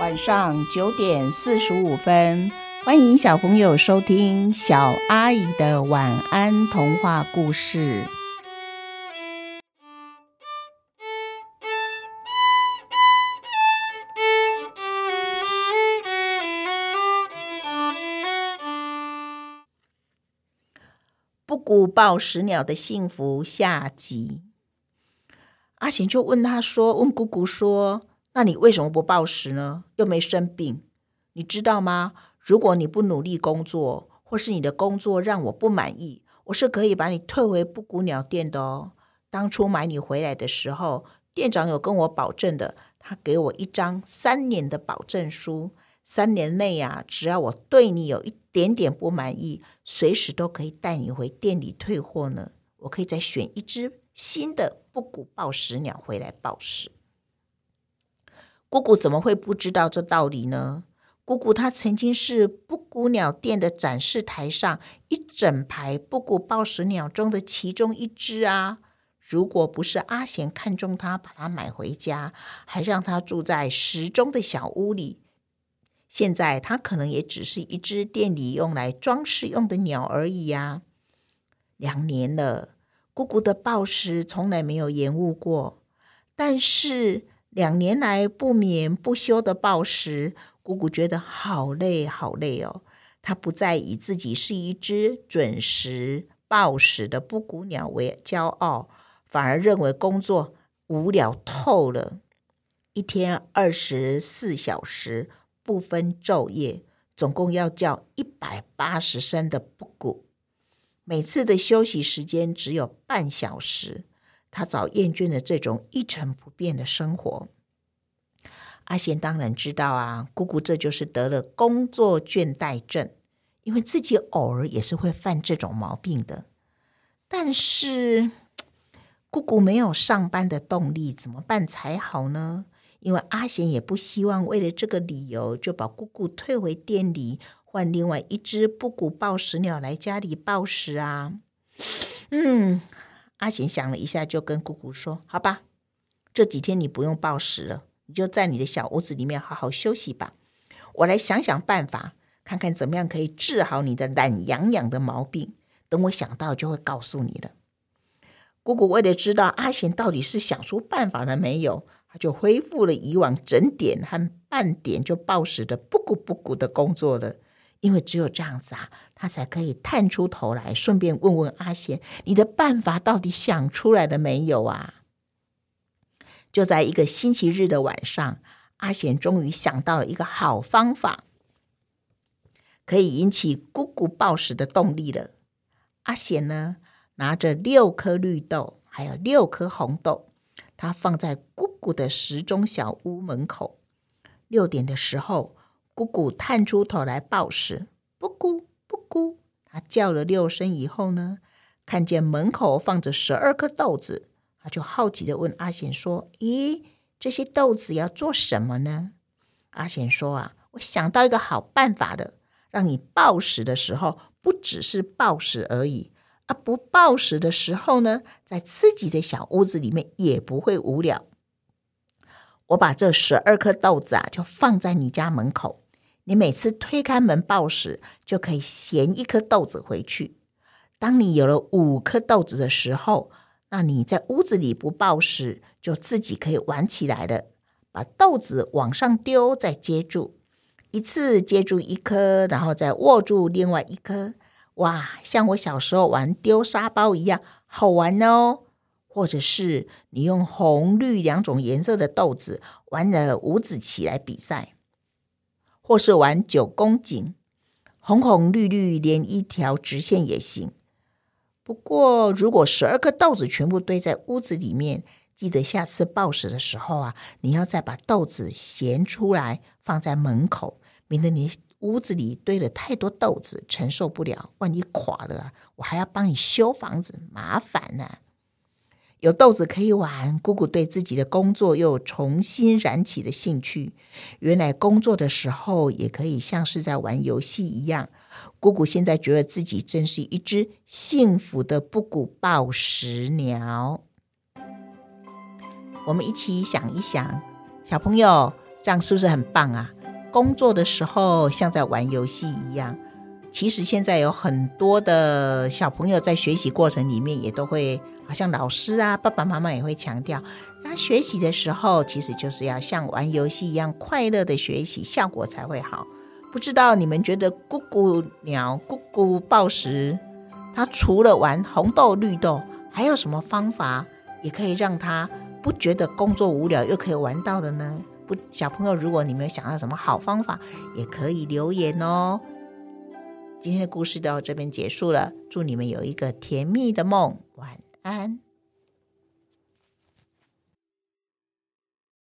晚上九点四十五分，欢迎小朋友收听小阿姨的晚安童话故事。不谷报时鸟的幸福下集，阿贤就问他说：“问姑姑说，那你为什么不暴食呢？又没生病，你知道吗？如果你不努力工作，或是你的工作让我不满意，我是可以把你退回布谷鸟店的哦。当初买你回来的时候，店长有跟我保证的，他给我一张三年的保证书，三年内啊，只要我对你有一点点不满意，随时都可以带你回店里退货呢。我可以再选一只新的布谷报时鸟回来报时。姑姑怎么会不知道这道理呢？姑姑她曾经是布谷鸟店的展示台上一整排布谷报时鸟中的其中一只啊！如果不是阿贤看中它，把它买回家，还让它住在时钟的小屋里，现在它可能也只是一只店里用来装饰用的鸟而已呀！两年了，姑姑的报时从来没有延误过，但是。两年来不眠不休的暴食，姑姑觉得好累好累哦。她不再以自己是一只准时暴食的布谷鸟为骄傲，反而认为工作无聊透了。一天二十四小时不分昼夜，总共要叫一百八十声的布谷，每次的休息时间只有半小时。他早厌倦了这种一成不变的生活。阿贤当然知道啊，姑姑这就是得了工作倦怠症，因为自己偶尔也是会犯这种毛病的。但是姑姑没有上班的动力，怎么办才好呢？因为阿贤也不希望为了这个理由就把姑姑退回店里，换另外一只布谷报时鸟来家里报时啊。嗯。阿贤想了一下，就跟姑姑说：“好吧，这几天你不用报时了，你就在你的小屋子里面好好休息吧。我来想想办法，看看怎么样可以治好你的懒洋洋的毛病。等我想到，就会告诉你的。”姑姑为了知道阿贤到底是想出办法了没有，他就恢复了以往整点和半点就报时的不咕不咕的工作了。因为只有这样子啊，他才可以探出头来，顺便问问阿贤：“你的办法到底想出来了没有啊？”就在一个星期日的晚上，阿贤终于想到了一个好方法，可以引起姑姑报时的动力了。阿贤呢，拿着六颗绿豆，还有六颗红豆，他放在姑姑的时钟小屋门口。六点的时候。姑姑探出头来报时，不咕不咕，他叫了六声以后呢，看见门口放着十二颗豆子，他就好奇的问阿贤说：“咦，这些豆子要做什么呢？”阿贤说：“啊，我想到一个好办法的，让你报时的时候不只是报时而已，啊，不报时的时候呢，在自己的小屋子里面也不会无聊。我把这十二颗豆子啊，就放在你家门口。”你每次推开门报时，就可以衔一颗豆子回去。当你有了五颗豆子的时候，那你在屋子里不报时，就自己可以玩起来了。把豆子往上丢，再接住，一次接住一颗，然后再握住另外一颗。哇，像我小时候玩丢沙包一样，好玩哦！或者是你用红绿两种颜色的豆子玩了五子棋来比赛。或是玩九宫锦，红红绿绿连一条直线也行。不过，如果十二颗豆子全部堆在屋子里面，记得下次报时的时候啊，你要再把豆子衔出来放在门口，免得你屋子里堆了太多豆子承受不了，万一垮了，我还要帮你修房子，麻烦呢。有豆子可以玩，姑姑对自己的工作又重新燃起了兴趣。原来工作的时候也可以像是在玩游戏一样。姑姑现在觉得自己真是一只幸福的布谷报时鸟。我们一起想一想，小朋友，这样是不是很棒啊？工作的时候像在玩游戏一样。其实现在有很多的小朋友在学习过程里面也都会，好像老师啊、爸爸妈妈也会强调，那学习的时候其实就是要像玩游戏一样快乐的学习，效果才会好。不知道你们觉得咕咕鸟、咕咕报时，它除了玩红豆绿豆，还有什么方法也可以让它不觉得工作无聊，又可以玩到的呢？不，小朋友，如果你们想到什么好方法，也可以留言哦。今天的故事到这边结束了，祝你们有一个甜蜜的梦，晚安。